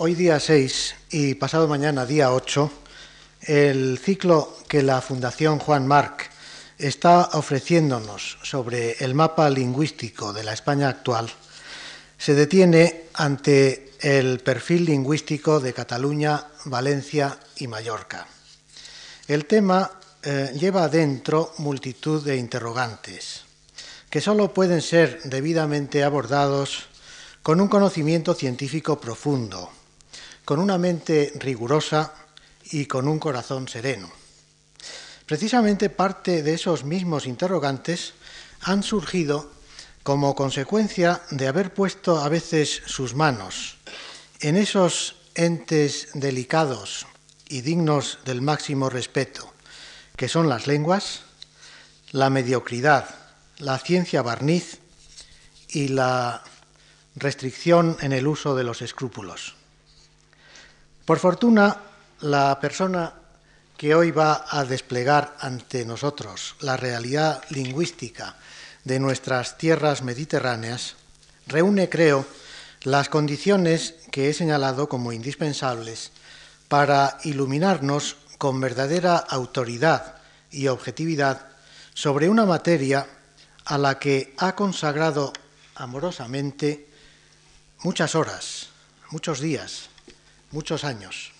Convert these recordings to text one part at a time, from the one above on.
Hoy día 6 y pasado mañana día 8, el ciclo que la Fundación Juan Marc está ofreciéndonos sobre el mapa lingüístico de la España actual se detiene ante el perfil lingüístico de Cataluña, Valencia y Mallorca. El tema eh, lleva adentro multitud de interrogantes que sólo pueden ser debidamente abordados con un conocimiento científico profundo, con una mente rigurosa y con un corazón sereno. Precisamente parte de esos mismos interrogantes han surgido como consecuencia de haber puesto a veces sus manos en esos entes delicados y dignos del máximo respeto, que son las lenguas, la mediocridad, la ciencia barniz y la restricción en el uso de los escrúpulos. Por fortuna, la persona que hoy va a desplegar ante nosotros la realidad lingüística de nuestras tierras mediterráneas reúne, creo, las condiciones que he señalado como indispensables para iluminarnos con verdadera autoridad y objetividad sobre una materia a la que ha consagrado amorosamente muchas horas, muchos días, muchos años.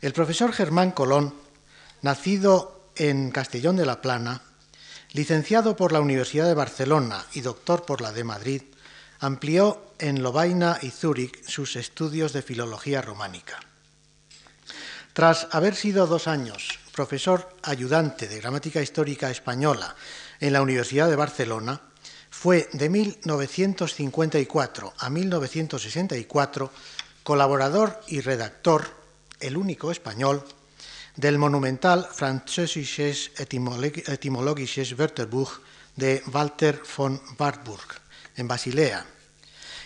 El profesor Germán Colón, nacido en Castellón de la Plana, licenciado por la Universidad de Barcelona y doctor por la de Madrid, amplió en Lovaina y Zúrich sus estudios de filología románica. Tras haber sido dos años profesor ayudante de gramática histórica española en la Universidad de Barcelona, fue de 1954 a 1964 colaborador y redactor, el único español, del monumental Französisches Etymologisches Wörterbuch de Walter von Wartburg, en Basilea.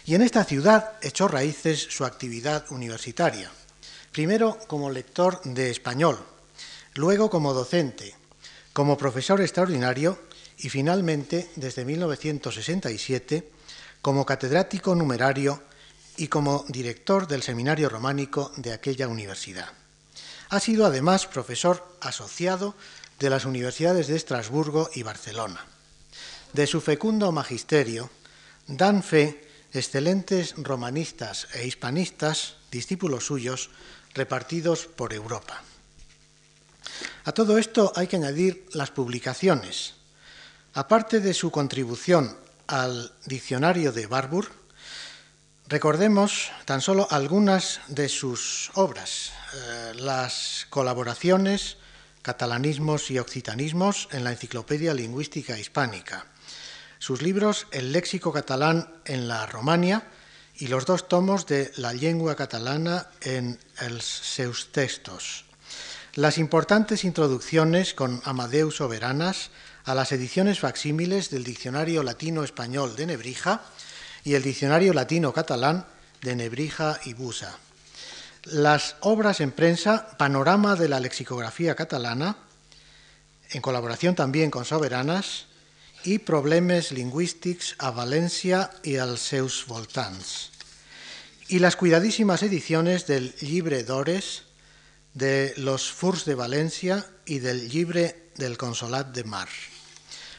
Y en esta ciudad echó raíces su actividad universitaria, primero como lector de español, luego como docente, como profesor extraordinario y finalmente, desde 1967, como catedrático numerario y como director del seminario románico de aquella universidad. Ha sido además profesor asociado de las universidades de Estrasburgo y Barcelona. De su fecundo magisterio dan fe excelentes romanistas e hispanistas, discípulos suyos, repartidos por Europa. A todo esto hay que añadir las publicaciones. Aparte de su contribución al diccionario de Barbour, recordemos tan solo algunas de sus obras, eh, las colaboraciones, catalanismos y occitanismos en la Enciclopedia Lingüística Hispánica, sus libros El léxico catalán en la Romania y los dos tomos de la lengua catalana en els seus textos, las importantes introducciones con Amadeus Soberanas a las ediciones facsímiles del Diccionario Latino-Español de Nebrija y el Diccionario Latino-Catalán de Nebrija y Busa las obras en prensa Panorama de la lexicografía catalana, en colaboración también con Soberanas, y Problemes lingüístics a Valencia y als seus voltants, y las cuidadísimas ediciones del Libre d'Ores, de los Furs de Valencia y del Libre del Consolat de Mar.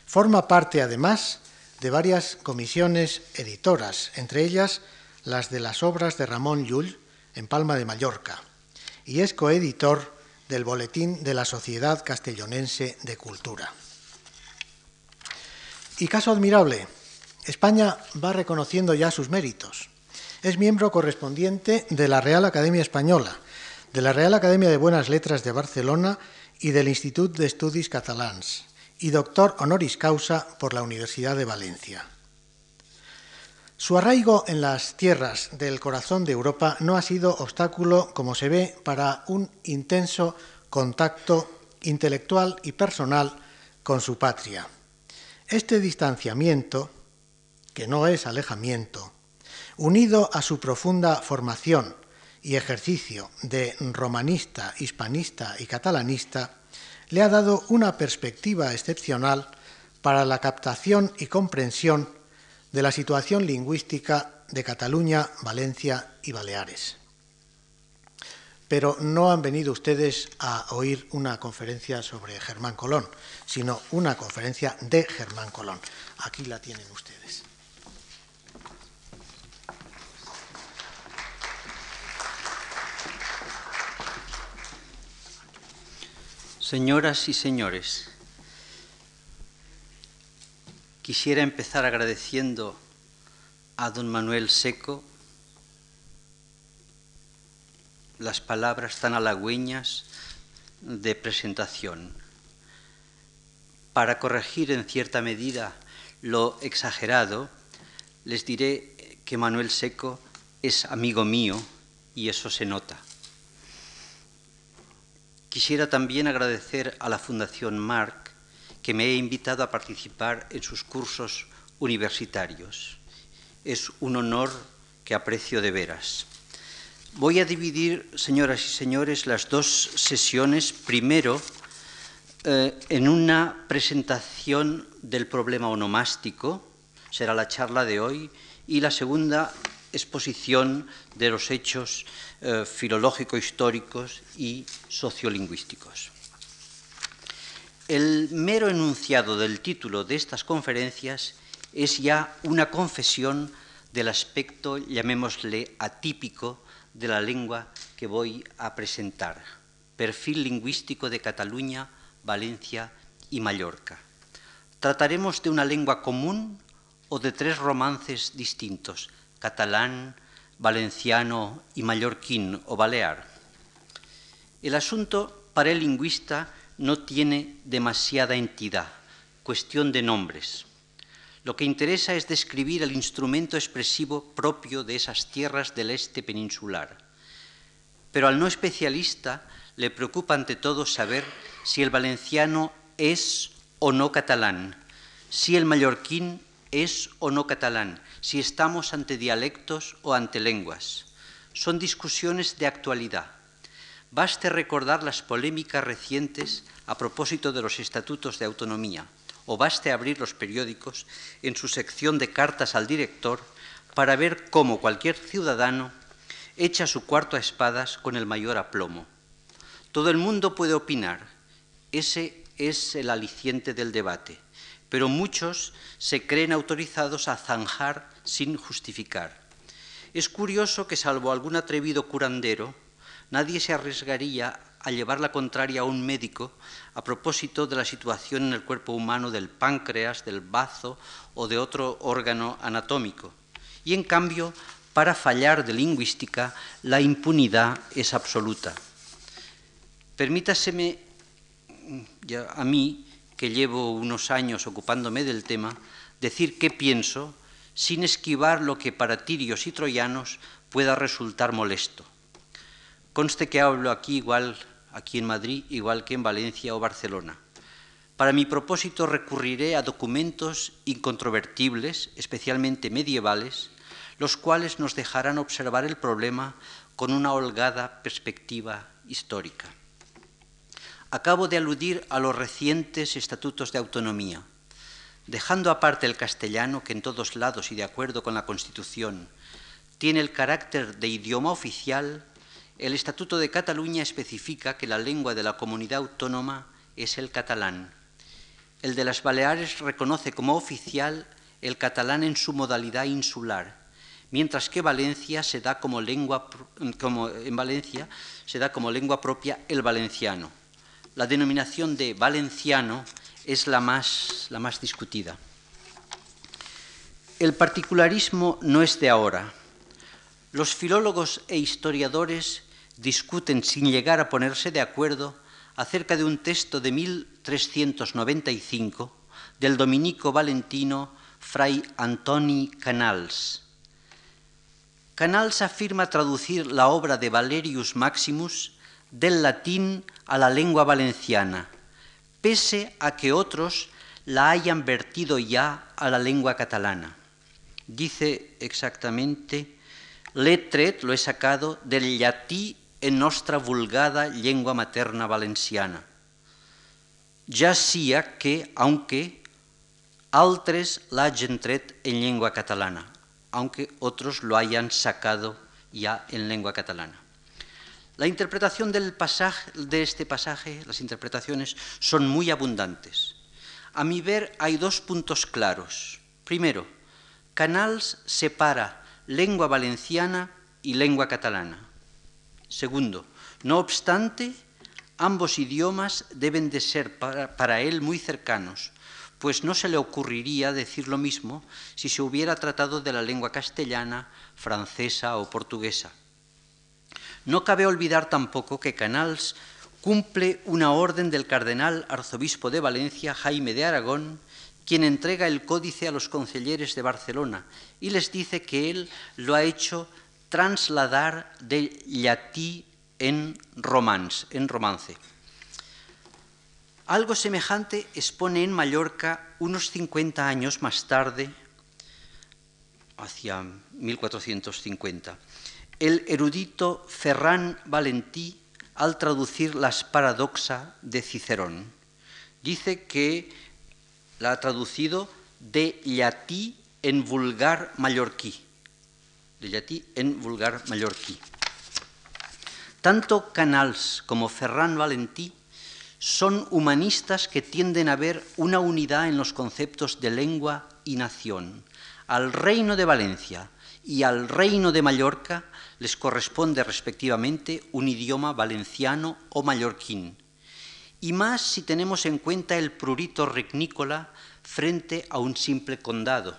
Forma parte, además, de varias comisiones editoras, entre ellas las de las obras de Ramón Llull, en Palma de Mallorca, y es coeditor del Boletín de la Sociedad Castellonense de Cultura. Y caso admirable, España va reconociendo ya sus méritos. Es miembro correspondiente de la Real Academia Española, de la Real Academia de Buenas Letras de Barcelona y del Institut d'Estudis Catalans, y doctor honoris causa por la Universidad de Valencia. Su arraigo en las tierras del corazón de Europa no ha sido obstáculo, como se ve, para un intenso contacto intelectual y personal con su patria. Este distanciamiento, que no es alejamiento, unido a su profunda formación y ejercicio de romanista, hispanista y catalanista, le ha dado una perspectiva excepcional para la captación y comprensión de la situación lingüística de Cataluña, Valencia y Baleares. pero no han venido ustedes a oír una conferencia sobre Germán Colón, sino una conferencia de Germán Colón. Aquí la tienen ustedes. Señoras y señores, quisiera empezar agradeciendo a don Manuel Seco las palabras tan halagüeñas de presentación. Para corregir en cierta medida lo exagerado, les diré que Manuel Seco es amigo mío y eso se nota. Quisiera también agradecer a la Fundación Marc que me he invitado a participar en sus cursos universitarios. Es un honor que aprecio de veras. Voy a dividir, señoras y señores, las dos sesiones. Primero, eh, en una presentación del problema onomástico, será la charla de hoy, y la segunda exposición de los hechos eh, filológico-históricos y sociolingüísticos. El mero enunciado del título de estas conferencias es ya una confesión del aspecto, llamémosle, atípico de la lengua que voy a presentar. Perfil lingüístico de Cataluña, Valencia y Mallorca. Trataremos de una lengua común o de tres romances distintos, catalán, valenciano y mallorquín o balear. El asunto para el lingüista no tiene demasiada entidad, cuestión de nombres. Lo que interesa es describir el instrumento expresivo propio de esas tierras del este peninsular. Pero al no especialista le preocupa ante todo saber si el valenciano es o no catalán, si el mallorquín es o no catalán, si estamos ante dialectos o ante lenguas. Son discusiones de actualidad. Baste recordar las polémicas recientes a propósito de los estatutos de autonomía, o baste abrir los periódicos en su sección de cartas al director para ver cómo cualquier ciudadano echa su cuarto a espadas con el mayor aplomo. Todo el mundo puede opinar, ese es el aliciente del debate pero muchos se creen autorizados a zanjar sin justificar. Es curioso que, salvo algún atrevido curandero, nadie se arriesgaría a llevar la contraria a un médico a propósito de la situación en el cuerpo humano del páncreas, del bazo o de otro órgano anatómico. Y en cambio, para fallar de lingüística, la impunidad es absoluta. Permítaseme a mí que llevo unos años ocupándome del tema, decir qué pienso sin esquivar lo que para tirios y troyanos pueda resultar molesto. Conste que hablo aquí igual, aquí en Madrid, igual que en Valencia o Barcelona. Para mi propósito recurriré a documentos incontrovertibles, especialmente medievales, los cuales nos dejarán observar el problema con una holgada perspectiva histórica. Acabo de aludir a los recientes estatutos de autonomía. Dejando aparte el castellano, que en todos lados y de acuerdo con la Constitución tiene el carácter de idioma oficial, el Estatuto de Cataluña especifica que la lengua de la comunidad autónoma es el catalán. El de las Baleares reconoce como oficial el catalán en su modalidad insular, mientras que Valencia se da como lengua, en Valencia se da como lengua propia el valenciano la denominación de valenciano es la más, la más discutida. El particularismo no es de ahora. Los filólogos e historiadores discuten sin llegar a ponerse de acuerdo acerca de un texto de 1395 del dominico valentino Fray Antoni Canals. Canals afirma traducir la obra de Valerius Maximus del latín a la lengua valenciana, pese a que otros la hayan vertido ya a la lengua catalana. Dice exactamente, letret lo he sacado del llatí en nuestra vulgada lengua materna valenciana. Ya sea que, aunque altres la hayan tret en lengua catalana, aunque otros lo hayan sacado ya en lengua catalana. La interpretación del pasaje, de este pasaje, las interpretaciones son muy abundantes. A mi ver hay dos puntos claros. Primero, Canals separa lengua valenciana y lengua catalana. Segundo, no obstante, ambos idiomas deben de ser para, para, él muy cercanos, pues no se le ocurriría decir lo mismo si se hubiera tratado de la lengua castellana, francesa o portuguesa. No cabe olvidar tampoco que Canals cumple una orden del cardenal arzobispo de Valencia, Jaime de Aragón, quien entrega el códice a los concelleres de Barcelona y les dice que él lo ha hecho trasladar de llatí en, romance, en romance. Algo semejante expone en Mallorca unos 50 años más tarde, hacia 1450, el erudito Ferran Valentí al traducir las paradoxa de Cicerón. Dice que la ha traducido de llatí en vulgar mallorquí. De llatí en vulgar mallorquí. Tanto Canals como Ferran Valentí son humanistas que tienden a ver una unidad en los conceptos de lengua y nación. Al reino de Valencia y al reino de Mallorca les corresponde respectivamente un idioma valenciano o mallorquín, y más si tenemos en cuenta el prurito regnícola frente a un simple condado.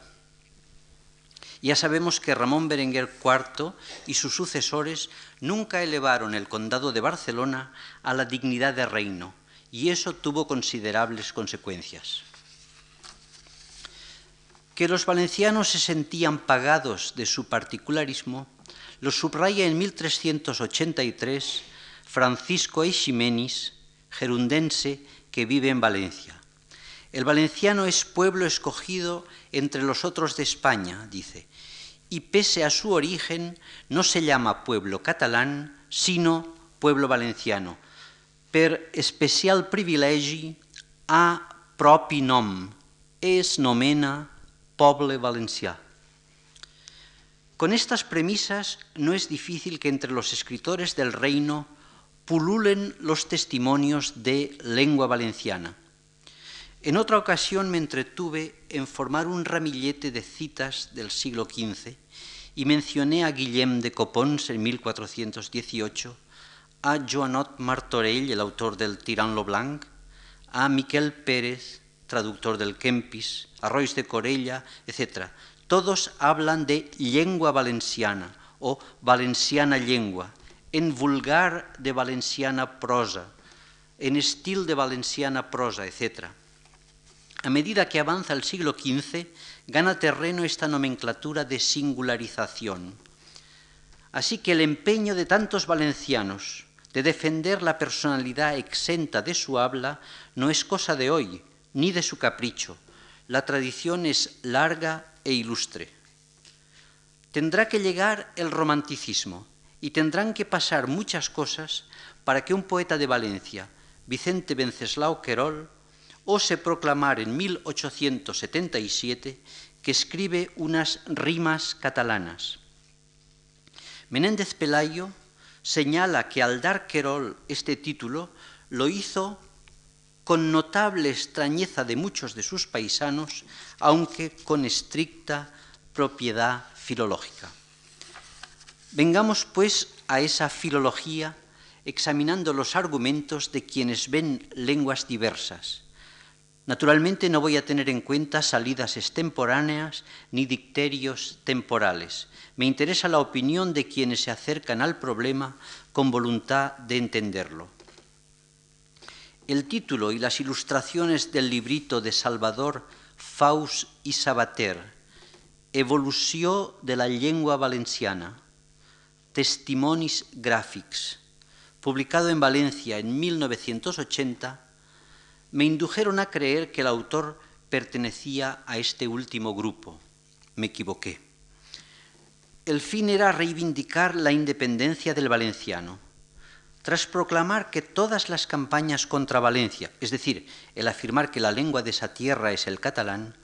Ya sabemos que Ramón Berenguer IV y sus sucesores nunca elevaron el condado de Barcelona a la dignidad de reino, y eso tuvo considerables consecuencias. Que los valencianos se sentían pagados de su particularismo lo subraya en 1383 Francisco Eiximenis, gerundense que vive en Valencia. El valenciano es pueblo escogido entre los otros de España, dice, y pese a su origen no se llama pueblo catalán, sino pueblo valenciano, per especial privilegi a propi nom, es nomena poble valencià. Con estas premisas no es difícil que entre los escritores del reino pululen los testimonios de lengua valenciana. En otra ocasión me entretuve en formar un ramillete de citas del siglo XV y mencioné a Guillem de Copons en 1418, a Joanot Martorell, el autor del Tirant lo Blanc, a Miquel Pérez, traductor del Kempis, a Royce de Corella, etc., todos hablan de lengua valenciana o valenciana lengua, en vulgar de valenciana prosa, en estilo de valenciana prosa, etc. A medida que avanza el siglo XV, gana terreno esta nomenclatura de singularización. Así que el empeño de tantos valencianos de defender la personalidad exenta de su habla no es cosa de hoy, ni de su capricho. La tradición es larga e ilustre. Tendrá que llegar el romanticismo y tendrán que pasar muchas cosas para que un poeta de Valencia, Vicente Venceslao Querol, ose proclamar en 1877 que escribe unas rimas catalanas. Menéndez Pelayo señala que al dar Querol este título lo hizo con notable extrañeza de muchos de sus paisanos, aunque con estricta propiedad filológica. Vengamos, pues, a esa filología examinando los argumentos de quienes ven lenguas diversas. Naturalmente no voy a tener en cuenta salidas extemporáneas ni dicterios temporales. Me interesa la opinión de quienes se acercan al problema con voluntad de entenderlo. El título y las ilustraciones del librito de Salvador Faust i Sabater, Evolució de la llengua valenciana, Testimonis gràfics, publicado en Valencia en 1980, me indujeron a creer que el autor pertenecía a este último grupo. Me equivoqué. El fin era reivindicar la independencia del valenciano tras proclamar que todas las campañas contra Valencia, es decir, el afirmar que la lengua de esa tierra es el catalán,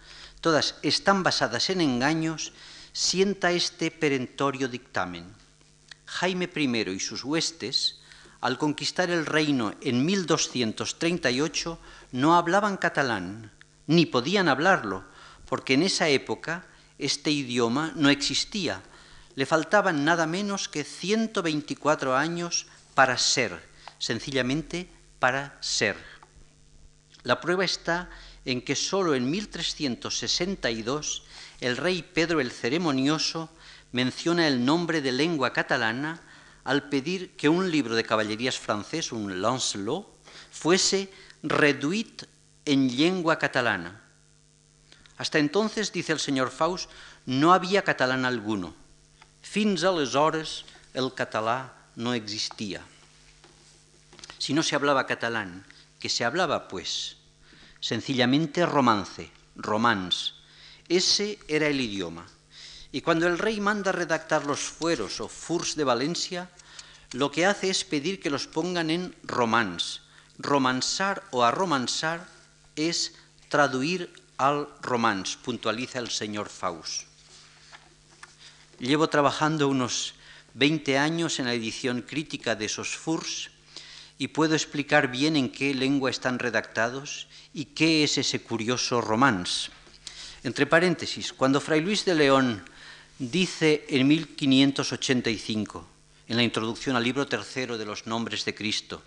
todas están basadas en engaños, sienta este perentorio dictamen. Jaime I y sus huestes al conquistar el reino en 1238, no hablaban catalán, ni podían hablarlo, porque en esa época este idioma no existía. Le faltaban nada menos que 124 años para ser, sencillamente para ser. La prueba está en que solo en 1362 el rey Pedro el Ceremonioso menciona el nombre de lengua catalana al pedir que un libro de caballerías francés, un Lancelot, fuese reduit en lengua catalana. Hasta entonces, dice el señor Faust, no había catalán alguno. Fins aleshores el catalá no existía. Si no se hablaba catalán, ¿qué se hablaba pues? Sencillamente romance, romans. Ese era el idioma. Y cuando el rey manda redactar los fueros o furs de Valencia, lo que hace es pedir que los pongan en romans. Romansar o arromansar es traduir al romans, puntualiza el señor Faust. Llevo trabajando unos 20 años en la edición crítica de esos furs y puedo explicar bien en qué lengua están redactados y qué es ese curioso romans. Entre paréntesis, cuando Fray Luis de León dice en 1585, en la introducción al libro tercero de los nombres de Cristo,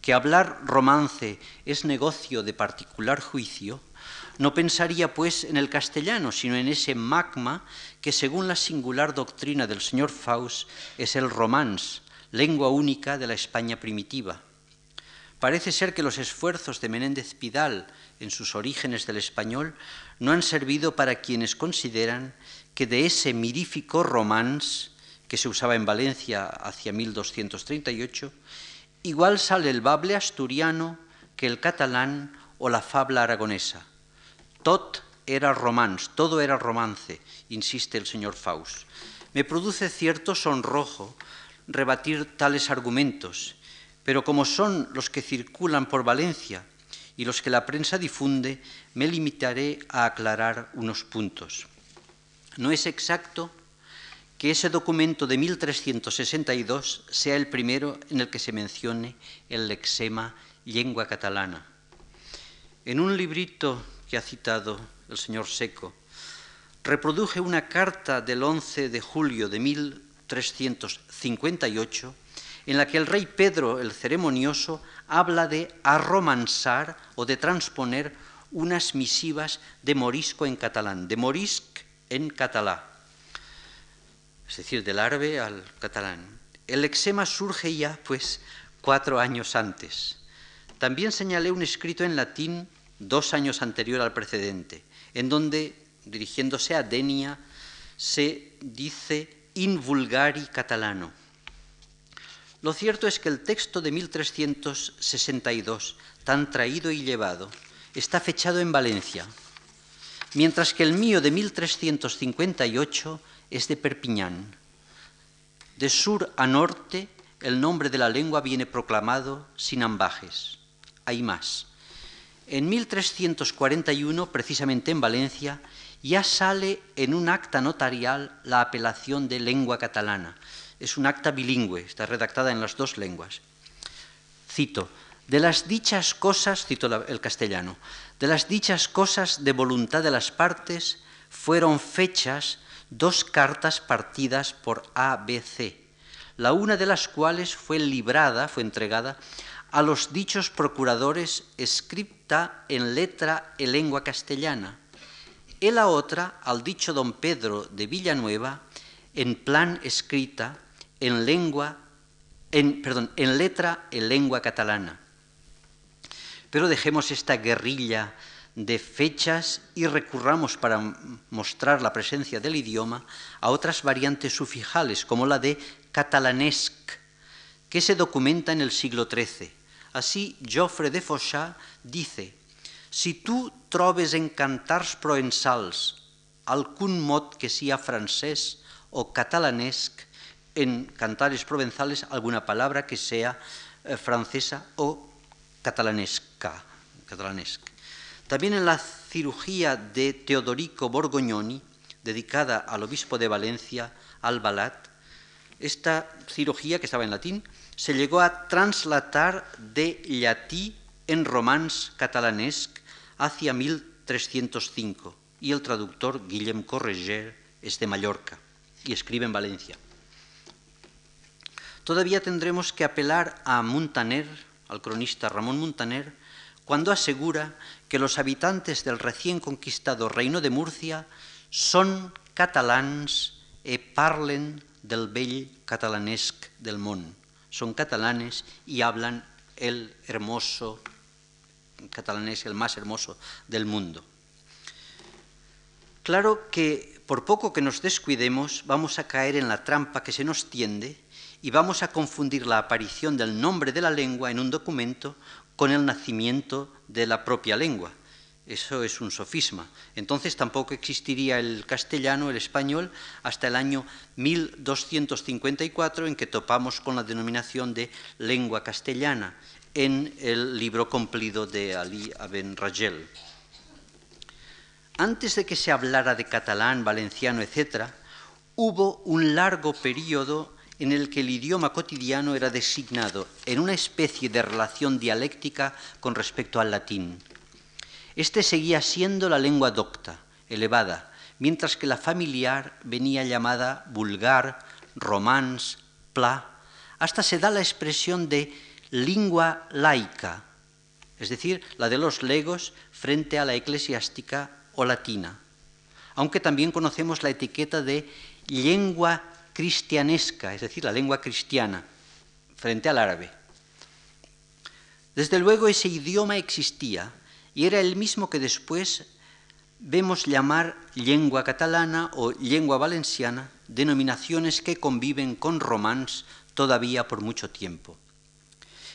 que hablar romance es negocio de particular juicio, no pensaría pues en el castellano, sino en ese magma que según la singular doctrina del señor Faust es el romance, lengua única de la España primitiva. Parece ser que los esfuerzos de Menéndez Pidal en sus orígenes del español no han servido para quienes consideran que de ese mirífico romance que se usaba en Valencia hacia 1238, igual sale el bable asturiano que el catalán o la fabla aragonesa. Tot era romance, todo era romance, insiste el señor Faust. Me produce cierto sonrojo rebatir tales argumentos, pero como son los que circulan por Valencia y los que la prensa difunde, me limitaré a aclarar unos puntos. No es exacto que ese documento de 1362 sea el primero en el que se mencione el lexema lengua catalana. En un librito que ha citado el señor Seco, reproduje una carta del 11 de julio de 1358 en la que el rey Pedro el Ceremonioso habla de arromansar o de transponer unas misivas de morisco en catalán, de morisc en catalán, es decir, del árabe al catalán. El eczema surge ya, pues, cuatro años antes. También señalé un escrito en latín dos años anterior al precedente, en donde, dirigiéndose a Denia, se dice in vulgari catalano. Lo cierto es que el texto de 1362, tan traído y llevado, está fechado en Valencia, mientras que el mío de 1358 es de Perpiñán. De sur a norte, el nombre de la lengua viene proclamado sin ambajes. Hay más. En 1341, precisamente en Valencia, ya sale en un acta notarial la apelación de lengua catalana. Es un acta bilingüe, está redactada en las dos lenguas. Cito, de las dichas cosas, cito el castellano, de las dichas cosas de voluntad de las partes fueron fechas dos cartas partidas por ABC, la una de las cuales fue librada, fue entregada a los dichos procuradores en letra en lengua castellana, y la otra al dicho don Pedro de Villanueva en plan escrita en lengua, en, perdón, en letra en lengua catalana pero dejemos esta guerrilla de fechas y recurramos para mostrar la presencia del idioma a otras variantes sufijales, como la de catalanesc, que se documenta en el siglo XIII. Así, Joffre de Fauchat dice, si tú trobes en cantars provençals algún mot que sea francés o catalanesc, en cantares provenzales alguna palabra que sea eh, francesa o catalanesca, catalanesca. También en la cirugía de Teodorico Borgognoni, dedicada al obispo de Valencia, Albalat, esta cirugía, que estaba en latín, se llegó a translatar de llatí en romans catalanesc hacia 1305 y el traductor Guillem Correger es de Mallorca y escribe en Valencia. Todavía tendremos que apelar a Montaner, al cronista Ramón Montaner, cuando asegura que los habitantes del recién conquistado reino de Murcia son catalans e parlen del bell catalanesc del món. Son catalanes y hablan el hermoso catalanés, el más hermoso del mundo. Claro que por poco que nos descuidemos vamos a caer en la trampa que se nos tiende y vamos a confundir la aparición del nombre de la lengua en un documento con el nacimiento de la propia lengua. Eso es un sofisma. Entonces tampoco existiría el castellano, el español, hasta el año 1254, en que topamos con la denominación de lengua castellana en el libro cumplido de Ali Aben Rajel. Antes de que se hablara de catalán, valenciano, etc., hubo un largo periodo en el que el idioma cotidiano era designado en una especie de relación dialéctica con respecto al latín. Este seguía siendo la lengua docta, elevada, mientras que la familiar venía llamada vulgar, romans, pla, hasta se da la expresión de lengua laica, es decir, la de los legos frente a la eclesiástica o latina, aunque también conocemos la etiqueta de lengua cristianesca, es decir, la lengua cristiana, frente al árabe. Desde luego ese idioma existía y era el mismo que después vemos llamar lengua catalana o lengua valenciana, denominaciones que conviven con romans todavía por mucho tiempo.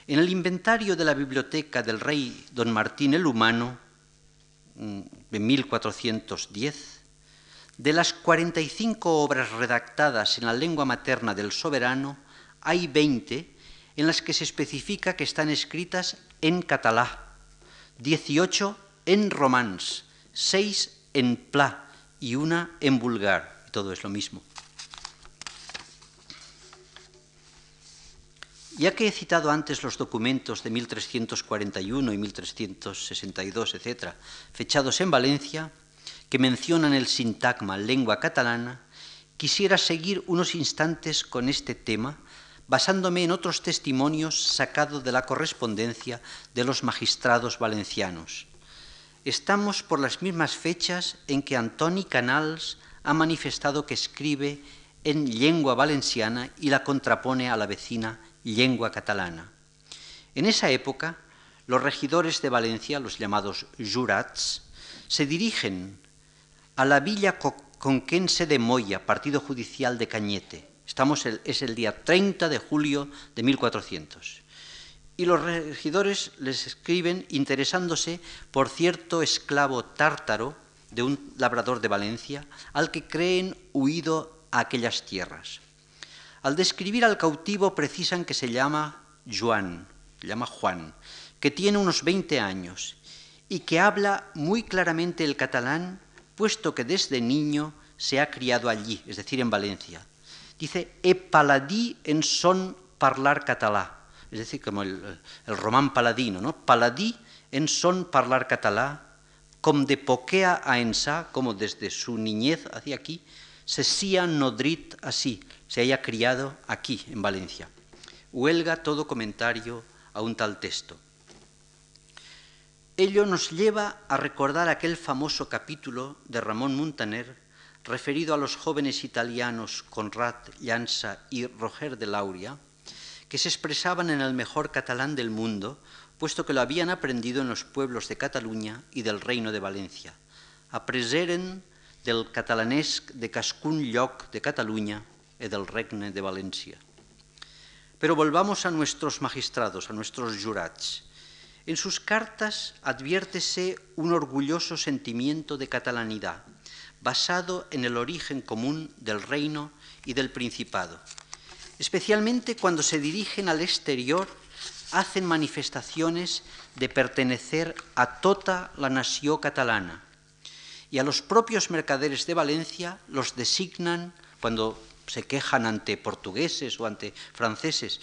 En el inventario de la biblioteca del rey don Martín el Humano, mm, de 1410, de las 45 obras redactadas en la lengua materna del soberano, hay 20 en las que se especifica que están escritas en catalá, 18 en romans, 6 en pla y una en vulgar. Todo es lo mismo. Ya que he citado antes los documentos de 1341 y 1362, etc., fechados en Valencia, que mencionan el sintagma lengua catalana, quisiera seguir unos instantes con este tema, basándome en otros testimonios sacados de la correspondencia de los magistrados valencianos. Estamos por las mismas fechas en que Antoni Canals ha manifestado que escribe en lengua valenciana y la contrapone a la vecina lengua catalana. En esa época, los regidores de Valencia, los llamados jurats, se dirigen a la villa conquense de Moya, partido judicial de Cañete. Estamos es el día 30 de julio de 1400. Y los regidores les escriben interesándose por cierto esclavo tártaro de un labrador de Valencia al que creen huido a aquellas tierras. Al describir al cautivo precisan que se llama Juan, se llama Juan, que tiene unos 20 años y que habla muy claramente el catalán puesto que desde niño se ha criado allí, es decir, en Valencia. Dice, e paladí en son parlar catalá, es decir, como el, román paladino, ¿no? Paladí en son parlar catalá, com de poquea a ensá, como desde su niñez hacia aquí, se sia nodrit así, se haya criado aquí, en Valencia. Huelga todo comentario a un tal texto. Ello nos lleva a recordar aquel famoso capítulo de Ramón Muntaner referido a los jóvenes italianos Conrad Llanza y Roger de Lauria, que se expresaban en el mejor catalán del mundo, puesto que lo habían aprendido en los pueblos de Cataluña y del Reino de Valencia. Apreseren del catalanesc de cascun lloc de Cataluña y del Regne de Valencia. Pero volvamos a nuestros magistrados, a nuestros jurats. En sus cartas adviértese un orgulloso sentimiento de catalanidad, basado en el origen común del reino y del principado. Especialmente cuando se dirigen al exterior, hacen manifestaciones de pertenecer a toda la nación catalana. Y a los propios mercaderes de Valencia los designan, cuando se quejan ante portugueses o ante franceses,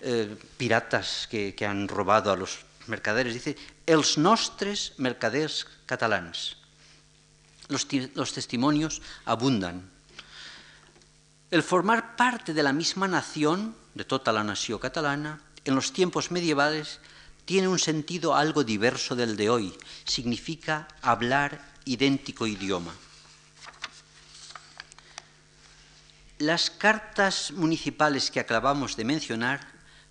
eh, piratas que, han robado a los mercaderes. Dice, els nostres mercaders catalans. Los, los testimonios abundan. El formar parte de la misma nación, de toda la nación catalana, en los tiempos medievales, tiene un sentido algo diverso del de hoy. Significa hablar idéntico idioma. Las cartas municipales que acabamos de mencionar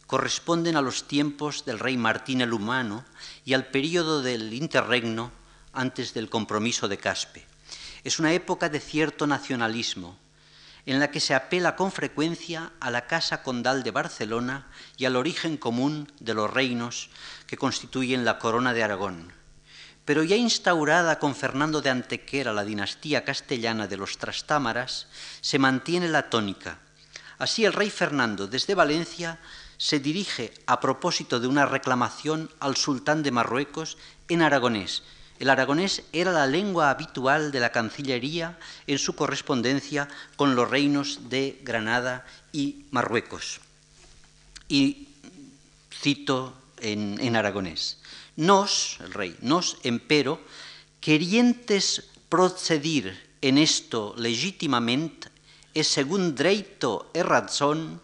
corresponden a los tiempos del rey Martín el Humano y al período del interregno antes del compromiso de Caspe. Es una época de cierto nacionalismo, en la que se apela con frecuencia a la Casa Condal de Barcelona y al origen común de los reinos que constituyen la corona de Aragón. Pero ya instaurada con Fernando de Antequera la dinastía castellana de los Trastámaras, se mantiene la tónica. Así el rey Fernando desde Valencia se dirige a propósito de una reclamación al sultán de Marruecos en aragonés. El aragonés era la lengua habitual de la Cancillería en su correspondencia con los reinos de Granada y Marruecos. Y cito en, aragonés. Nos, el rey, nos, empero, querientes procedir en esto legítimamente, es según dreito e razón,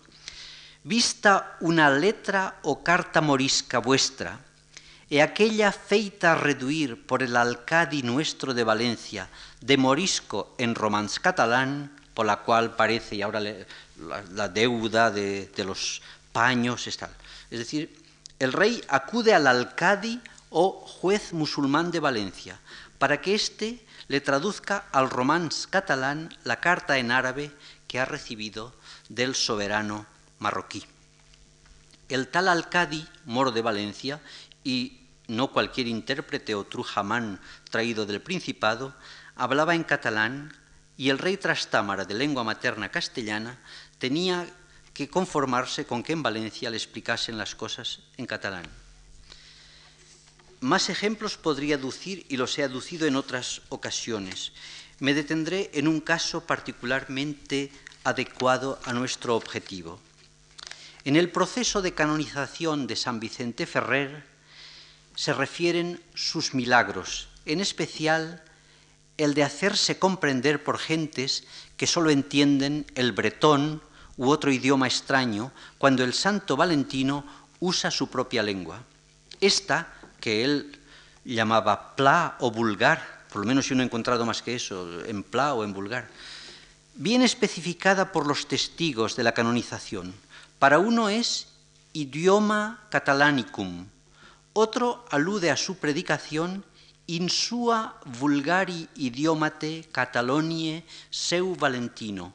vista una letra o carta morisca vuestra, e aquella feita a reduir por el alcadi nuestro de Valencia, de morisco en romance catalán, por la cual parece, y ahora la, deuda de, los paños, es tal. Es decir, el rey acude al alcadi o juez musulmán de Valencia para que éste le traduzca al romance catalán la carta en árabe que ha recibido del soberano marroquí. El tal Alcadi, moro de Valencia, y no cualquier intérprete o trujamán traído del Principado, hablaba en catalán y el rey Trastámara, de lengua materna castellana, tenía que conformarse con que en Valencia le explicasen las cosas en catalán. Más ejemplos podría aducir y los he aducido en otras ocasiones. Me detendré en un caso particularmente adecuado a nuestro objetivo. En el proceso de canonización de San Vicente Ferrer se refieren sus milagros, en especial el de hacerse comprender por gentes que solo entienden el bretón u otro idioma extraño cuando el santo Valentino usa su propia lengua. Esta, que él llamaba pla o vulgar, por lo menos yo no he encontrado más que eso, en pla o en vulgar, viene especificada por los testigos de la canonización. Para uno es idioma catalanicum, otro alude a su predicación in sua vulgari idiomate catalonie seu valentino,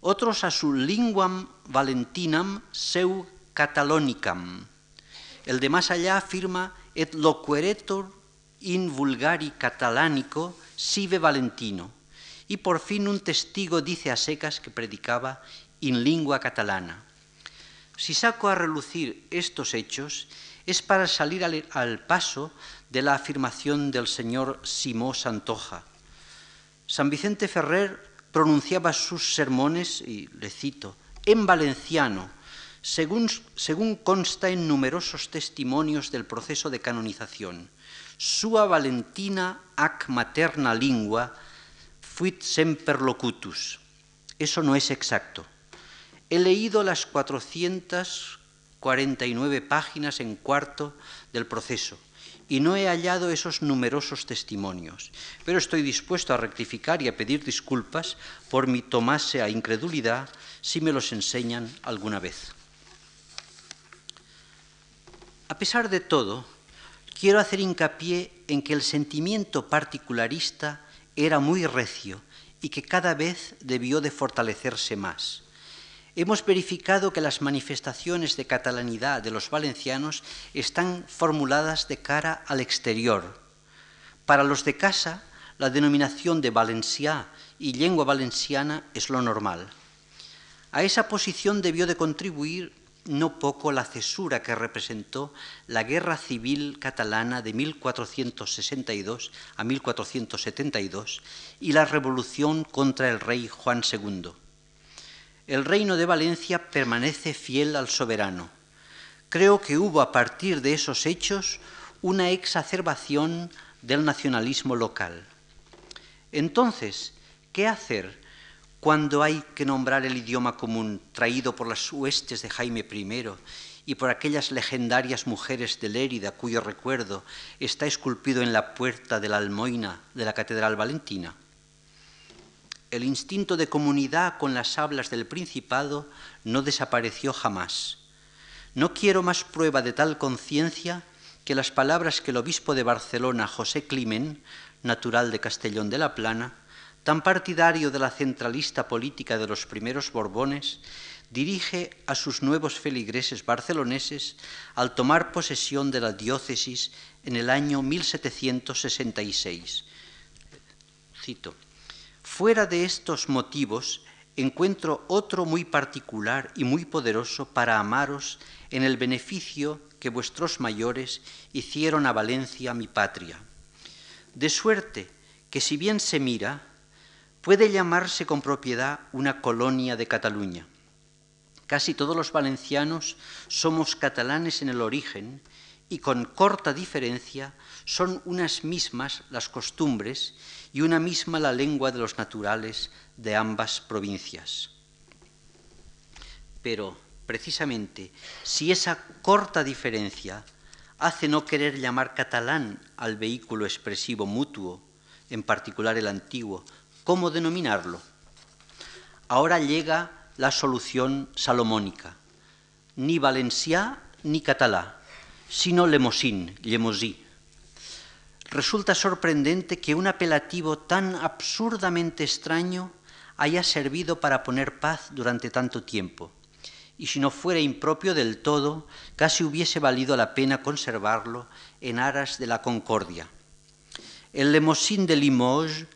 otros a su linguam valentinam seu catalonicam. El de más allá afirma et loqueretur in vulgari catalanico sive valentino. Y por fin un testigo dice a secas que predicaba in lingua catalana. Si saco a relucir estos hechos es para salir al, paso de la afirmación del señor Simó Santoja. San Vicente Ferrer pronunciaba sus sermones, y le cito, en valenciano, según, según, consta en numerosos testimonios del proceso de canonización. Sua Valentina ac materna lingua fuit semper locutus. Eso no es exacto. He leído las 449 páginas en cuarto del proceso y no he hallado esos numerosos testimonios, pero estoy dispuesto a rectificar y a pedir disculpas por mi tomase a incredulidad si me los enseñan alguna vez. A pesar de todo, quiero hacer hincapié en que el sentimiento particularista era muy recio y que cada vez debió de fortalecerse más. Hemos verificado que las manifestaciones de catalanidad de los valencianos están formuladas de cara al exterior. Para los de casa, la denominación de valenciá y lengua valenciana es lo normal. A esa posición debió de contribuir no poco la cesura que representó la Guerra Civil Catalana de 1462 a 1472 y la revolución contra el rey Juan II. El reino de Valencia permanece fiel al soberano. Creo que hubo a partir de esos hechos una exacerbación del nacionalismo local. Entonces, ¿qué hacer cuando hay que nombrar el idioma común traído por las huestes de Jaime I y por aquellas legendarias mujeres de Lérida cuyo recuerdo está esculpido en la puerta de la almoina de la Catedral Valentina? El instinto de comunidad con las hablas del Principado no desapareció jamás. No quiero más prueba de tal conciencia que las palabras que el obispo de Barcelona, José Climen, natural de Castellón de la Plana, tan partidario de la centralista política de los primeros Borbones, dirige a sus nuevos feligreses barceloneses al tomar posesión de la diócesis en el año 1766. Cito, fuera de estos motivos encuentro otro muy particular y muy poderoso para amaros en el beneficio que vuestros mayores hicieron a Valencia mi patria. De suerte que si bien se mira, puede llamarse con propiedad una colonia de Cataluña. Casi todos los valencianos somos catalanes en el origen y con corta diferencia son unas mismas las costumbres y una misma la lengua de los naturales de ambas provincias. Pero precisamente si esa corta diferencia hace no querer llamar catalán al vehículo expresivo mutuo, en particular el antiguo, ¿cómo denominarlo? Ahora llega la solución salomónica, ni valenciá ni catalá, sino lemosín, lemosí. Resulta sorprendente que un apelativo tan absurdamente extraño haya servido para poner paz durante tanto tiempo y si no fuera impropio del todo, casi hubiese valido la pena conservarlo en aras de la concordia. El lemosín de Limoges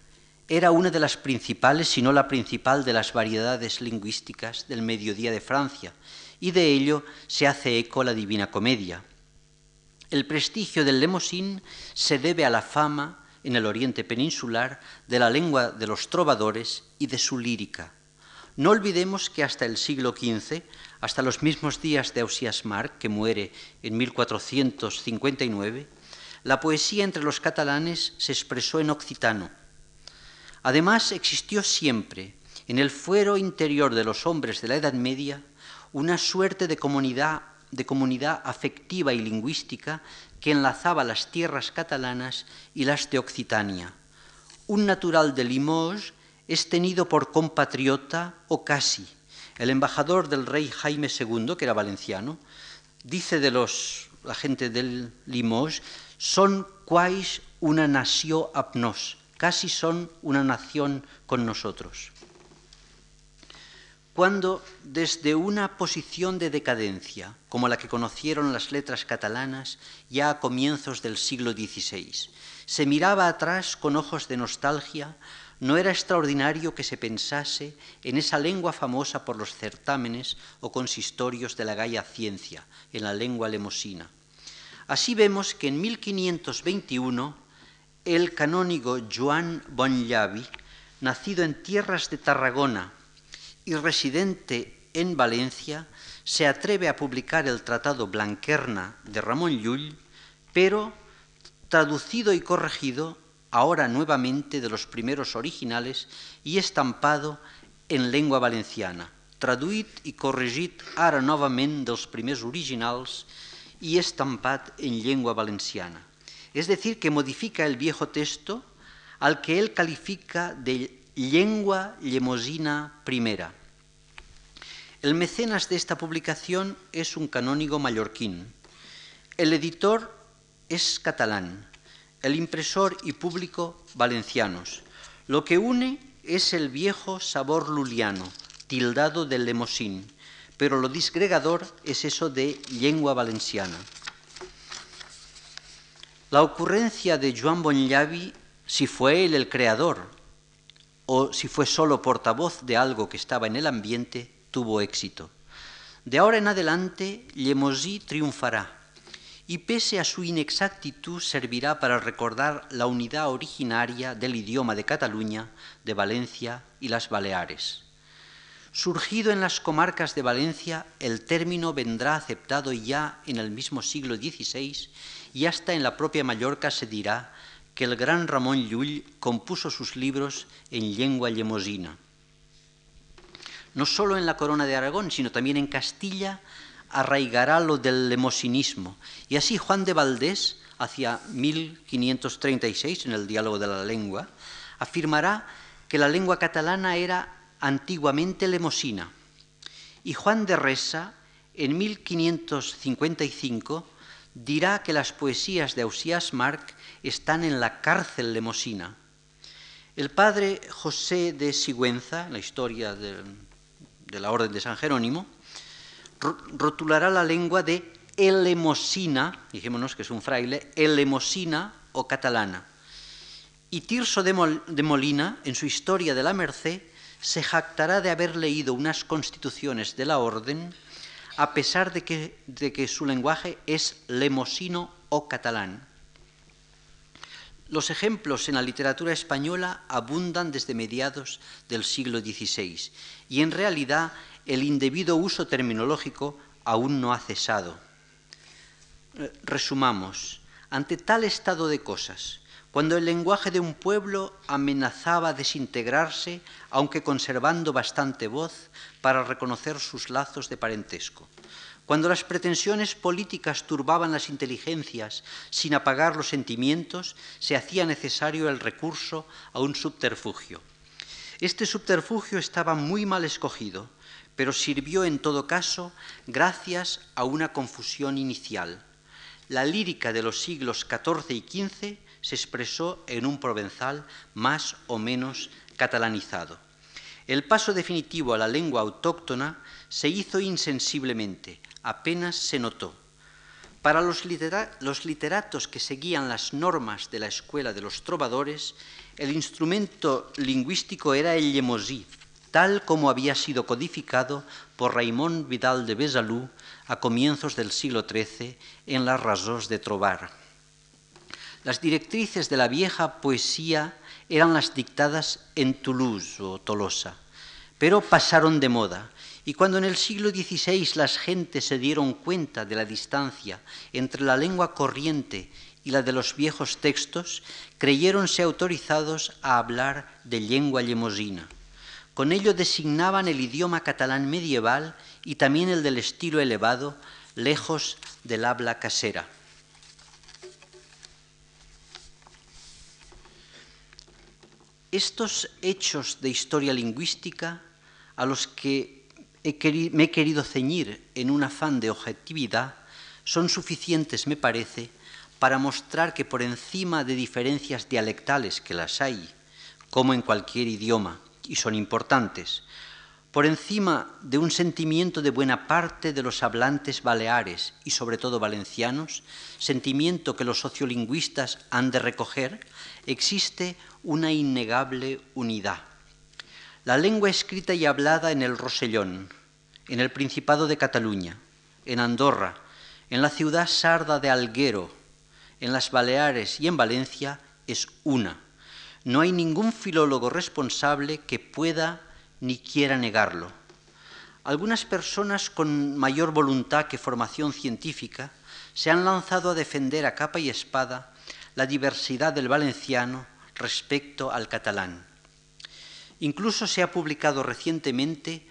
era una de las principales, si no la principal, de las variedades lingüísticas del mediodía de Francia, y de ello se hace eco la Divina Comedia. El prestigio del lemosín se debe a la fama en el oriente peninsular de la lengua de los trovadores y de su lírica. No olvidemos que hasta el siglo XV hasta los mismos días de Ausias Marc, que muere en 1459, la poesía entre los catalanes se expresó en occitano. Además, existió siempre, en el fuero interior de los hombres de la Edad Media, una suerte de comunidad, de comunidad afectiva y lingüística que enlazaba las tierras catalanas y las de Occitania. Un natural de Limoges es tenido por compatriota o casi, el embajador del rey Jaime II, que era valenciano, dice de los, la gente del Limoges, son quais una nación apnos, casi son una nación con nosotros. Cuando desde una posición de decadencia, como la que conocieron las letras catalanas ya a comienzos del siglo XVI, se miraba atrás con ojos de nostalgia, no era extraordinario que se pensase en esa lengua famosa por los certámenes o consistorios de la Gaia Ciencia, en la lengua lemosina. Así vemos que en 1521 el canónigo Joan Bonllavi, nacido en tierras de Tarragona y residente en Valencia, se atreve a publicar el tratado Blanquerna de Ramón Llull, pero traducido y corregido ahora nuevamente de los primeros originales y estampado en lengua valenciana, traduït i corregit ara novament dels primers originals y estampat en lengua valenciana. Es decir, que modifica el viejo texto al que él califica de lengua llemosina primera. El mecenas de esta publicación es un canónigo mallorquín. El editor es catalán el impresor y público valencianos. Lo que une es el viejo sabor luliano, tildado del lemosín, pero lo disgregador es eso de lengua valenciana. La ocurrencia de Joan Bonllavi, si fue él el creador o si fue solo portavoz de algo que estaba en el ambiente, tuvo éxito. De ahora en adelante, Llemosí triunfará y pese a su inexactitud servirá para recordar la unidad originaria del idioma de Cataluña, de Valencia y las Baleares. Surgido en las comarcas de Valencia, el término vendrá aceptado ya en el mismo siglo XVI y hasta en la propia Mallorca se dirá que el gran Ramón Llull compuso sus libros en lengua llemosina. No solo en la corona de Aragón, sino también en Castilla arraigará lo del lemosinismo. Y así Juan de Valdés, hacia 1536, en el diálogo de la lengua, afirmará que la lengua catalana era antiguamente lemosina. Y Juan de Resa, en 1555, dirá que las poesías de Ausias Marc están en la cárcel lemosina. El padre José de Sigüenza, la historia de, de la Orden de San Jerónimo, rotulará la lengua de elemosina, dijémonos que es un fraile, elemosina o catalana. Y Tirso de Molina, en su Historia de la Merced, se jactará de haber leído unas constituciones de la orden a pesar de que, de que su lenguaje es lemosino o catalán. Los ejemplos en la literatura española abundan desde mediados del siglo XVI y en realidad el indebido uso terminológico aún no ha cesado. Eh, resumamos, ante tal estado de cosas, cuando el lenguaje de un pueblo amenazaba desintegrarse, aunque conservando bastante voz para reconocer sus lazos de parentesco, cuando las pretensiones políticas turbaban las inteligencias sin apagar los sentimientos, se hacía necesario el recurso a un subterfugio. Este subterfugio estaba muy mal escogido, pero sirvió en todo caso gracias a una confusión inicial. La lírica de los siglos XIV y XV se expresó en un provenzal más o menos catalanizado. El paso definitivo a la lengua autóctona se hizo insensiblemente, apenas se notó. Para los, literatos que seguían las normas de la escuela de los trovadores, el instrumento lingüístico era el yemosí, tal como había sido codificado por Raymond Vidal de Besalú a comienzos del siglo XIII en las Rasos de Trobar. Las directrices de la vieja poesía eran las dictadas en Toulouse o Tolosa, pero pasaron de moda. Y cuando en el siglo XVI las gentes se dieron cuenta de la distancia entre la lengua corriente y la de los viejos textos, creyéronse autorizados a hablar de lengua llemosina. Con ello designaban el idioma catalán medieval y también el del estilo elevado, lejos del habla casera. Estos hechos de historia lingüística a los que me he querido ceñir en un afán de objetividad son suficientes, me parece, para mostrar que por encima de diferencias dialectales que las hay, como en cualquier idioma, y son importantes, por encima de un sentimiento de buena parte de los hablantes baleares y sobre todo valencianos, sentimiento que los sociolingüistas han de recoger, existe una innegable unidad. La lengua escrita y hablada en el Rosellón, en el Principado de Cataluña, en Andorra, en la ciudad sarda de Alguero, en las Baleares y en Valencia es una. No hay ningún filólogo responsable que pueda ni quiera negarlo. Algunas personas con mayor voluntad que formación científica se han lanzado a defender a capa y espada la diversidad del valenciano respecto al catalán. Incluso se ha publicado recientemente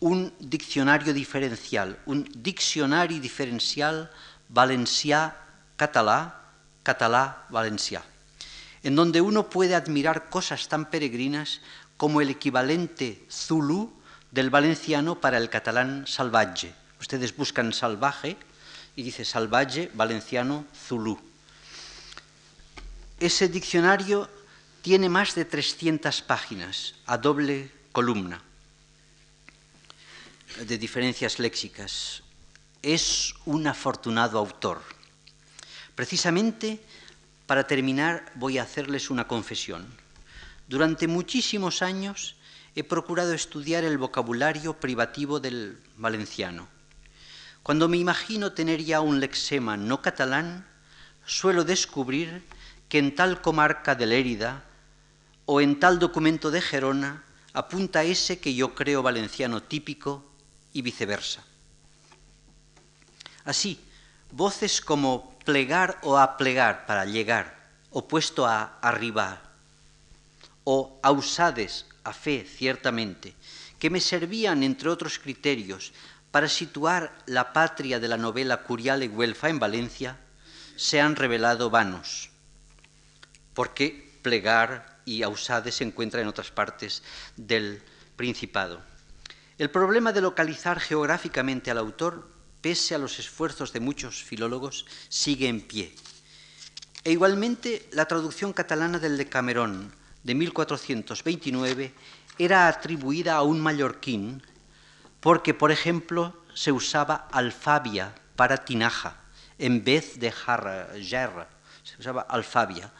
un diccionario diferencial, un diccionario diferencial valencià-catalá, catalá-valencià, en donde uno puede admirar cosas tan peregrinas como el equivalente zulu del valenciano para el catalán salvaje. Ustedes buscan salvaje y dice salvaje valenciano zulu. Ese diccionario tiene más de 300 páginas a doble columna de diferencias léxicas. Es un afortunado autor. Precisamente para terminar voy a hacerles una confesión. Durante muchísimos años he procurado estudiar el vocabulario privativo del valenciano. Cuando me imagino tener ya un lexema no catalán, suelo descubrir que en tal comarca de Lérida o en tal documento de Gerona apunta ese que yo creo valenciano típico y viceversa. Así, voces como plegar o aplegar para llegar, opuesto a arribar, o ausades a fe, ciertamente, que me servían, entre otros criterios, para situar la patria de la novela Curial y Güelfa en Valencia, se han revelado vanos, porque plegar y ausade se encuentra en otras partes del Principado. El problema de localizar geográficamente al autor, pese a los esfuerzos de muchos filólogos, sigue en pie. E igualmente la traducción catalana del Decamerón de 1429 era atribuida a un mallorquín porque, por ejemplo, se usaba alfabia para tinaja en vez de jarra, se usaba alfabia.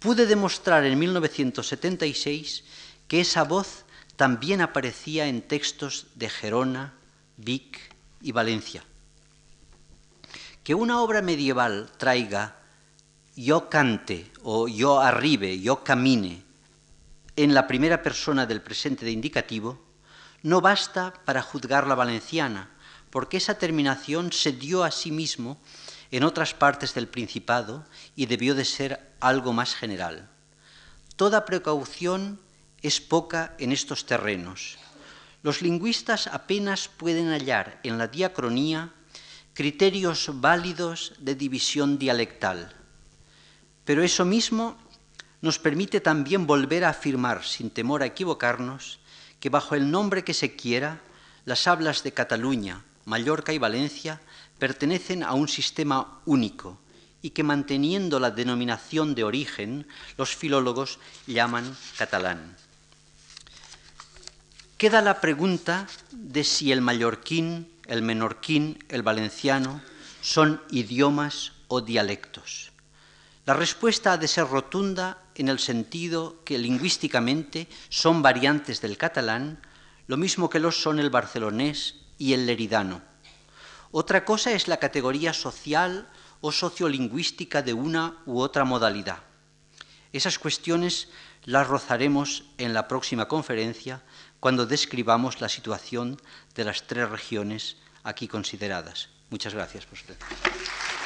Pude demostrar en 1976 que esa voz también aparecía en textos de Gerona, Vic y Valencia. Que una obra medieval traiga yo cante o yo arribe, yo camine en la primera persona del presente de indicativo, no basta para juzgar la valenciana, porque esa terminación se dio a sí mismo en otras partes del Principado y debió de ser algo más general. Toda precaución es poca en estos terrenos. Los lingüistas apenas pueden hallar en la diacronía criterios válidos de división dialectal, pero eso mismo nos permite también volver a afirmar, sin temor a equivocarnos, que bajo el nombre que se quiera, las hablas de Cataluña, Mallorca y Valencia pertenecen a un sistema único y que manteniendo la denominación de origen, los filólogos llaman catalán. Queda la pregunta de si el mallorquín, el menorquín, el valenciano son idiomas o dialectos. La respuesta ha de ser rotunda en el sentido que lingüísticamente son variantes del catalán, lo mismo que los son el barcelonés y el leridano. Otra cosa es la categoría social o sociolingüística de una u otra modalidad. Esas cuestiones las rozaremos en la próxima conferencia cuando describamos la situación de las tres regiones aquí consideradas. Muchas gracias por su atención.